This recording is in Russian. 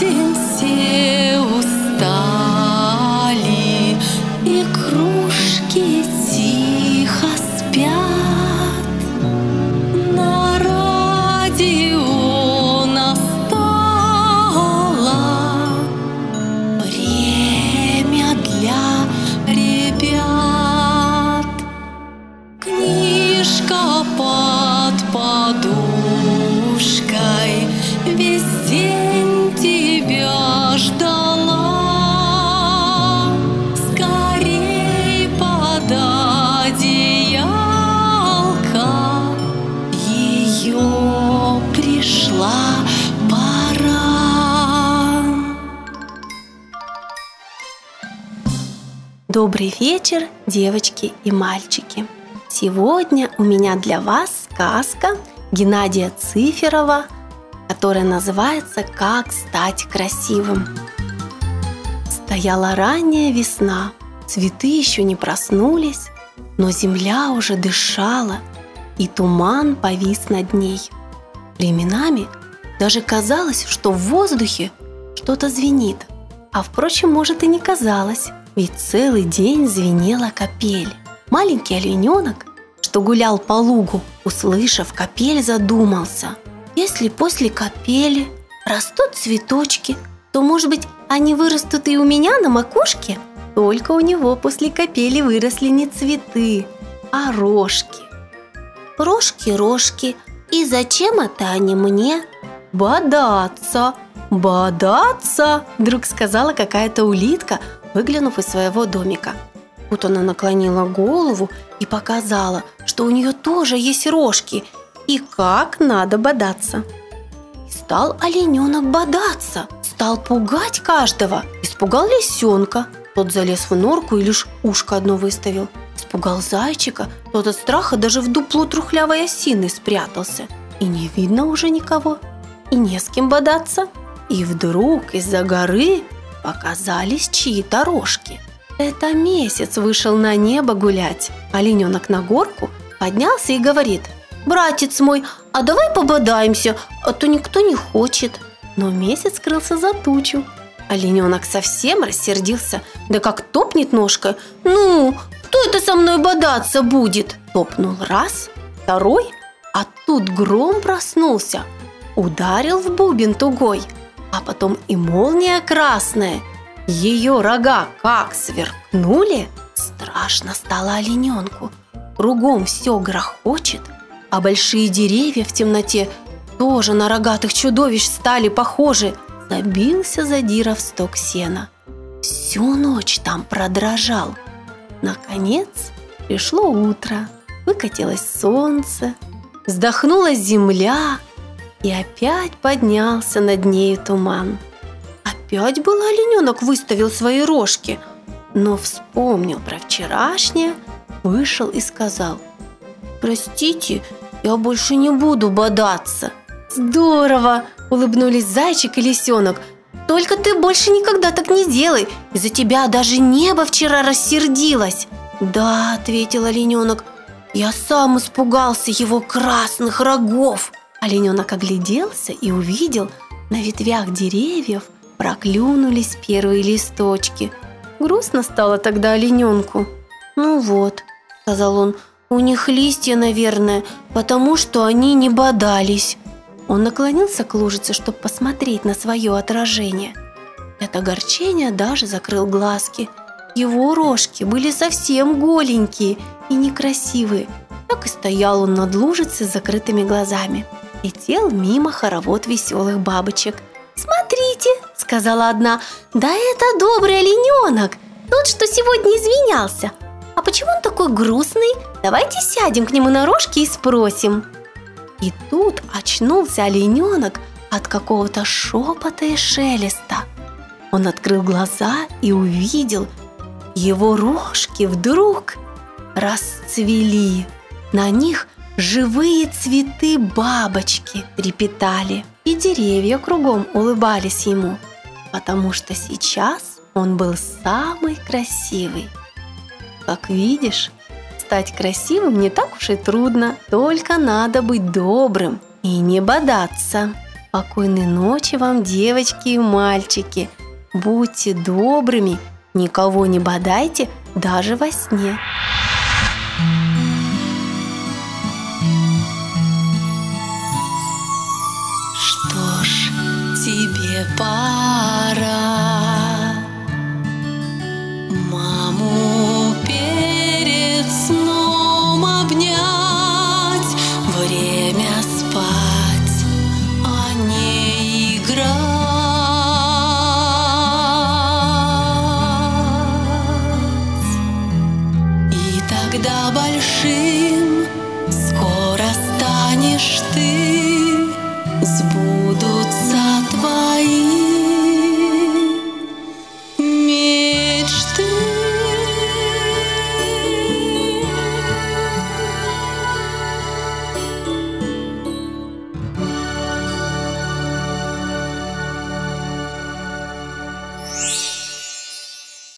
день Добрый вечер, девочки и мальчики! Сегодня у меня для вас сказка Геннадия Циферова, которая называется «Как стать красивым». Стояла ранняя весна, цветы еще не проснулись, но земля уже дышала, и туман повис над ней. Временами даже казалось, что в воздухе что-то звенит, а впрочем, может и не казалось, ведь целый день звенела капель. Маленький олененок, что гулял по лугу, услышав капель, задумался. Если после капели растут цветочки, то, может быть, они вырастут и у меня на макушке? Только у него после капели выросли не цветы, а рожки. Рожки, рожки, и зачем это они мне? Бодаться, бодаться, вдруг сказала какая-то улитка, выглянув из своего домика. Тут она наклонила голову и показала, что у нее тоже есть рожки и как надо бодаться. И стал олененок бодаться, стал пугать каждого. Испугал лисенка, тот залез в норку и лишь ушко одно выставил. Испугал зайчика, тот от страха даже в дупло трухлявой осины спрятался. И не видно уже никого, и не с кем бодаться. И вдруг из-за горы показались чьи-то рожки. Это месяц вышел на небо гулять. Олененок на горку поднялся и говорит «Братец мой, а давай пободаемся, а то никто не хочет». Но месяц скрылся за тучу. Олененок совсем рассердился, да как топнет ножкой «Ну, кто это со мной бодаться будет?» Топнул раз, второй, а тут гром проснулся, ударил в бубен тугой, а потом и молния красная – ее рога как сверкнули, страшно стало олененку. Кругом все грохочет, а большие деревья в темноте тоже на рогатых чудовищ стали похожи. Забился задира в сток сена. Всю ночь там продрожал. Наконец пришло утро, выкатилось солнце, вздохнула земля, и опять поднялся над нею туман – Опять был олененок выставил свои рожки, но вспомнил про вчерашнее, вышел и сказал «Простите, я больше не буду бодаться». «Здорово!» – улыбнулись зайчик и лисенок. «Только ты больше никогда так не делай, из-за тебя даже небо вчера рассердилось». «Да», – ответил олененок, – «я сам испугался его красных рогов». Олененок огляделся и увидел на ветвях деревьев – проклюнулись первые листочки. Грустно стало тогда олененку. «Ну вот», — сказал он, — «у них листья, наверное, потому что они не бодались». Он наклонился к лужице, чтобы посмотреть на свое отражение. От огорчения даже закрыл глазки. Его рожки были совсем голенькие и некрасивые. Так и стоял он над лужицей с закрытыми глазами. Летел мимо хоровод веселых бабочек – «Смотрите», — сказала одна, — «да это добрый олененок, тот, что сегодня извинялся. А почему он такой грустный? Давайте сядем к нему на рожки и спросим». И тут очнулся олененок от какого-то шепота и шелеста. Он открыл глаза и увидел, его рожки вдруг расцвели. На них живые цветы бабочки трепетали и деревья кругом улыбались ему, потому что сейчас он был самый красивый. Как видишь, стать красивым не так уж и трудно, только надо быть добрым и не бодаться. Спокойной ночи вам, девочки и мальчики. Будьте добрыми, никого не бодайте даже во сне. Пора маму перед сном обнять, время спать, а не играть. И тогда большим скоро станешь ты, сбуду.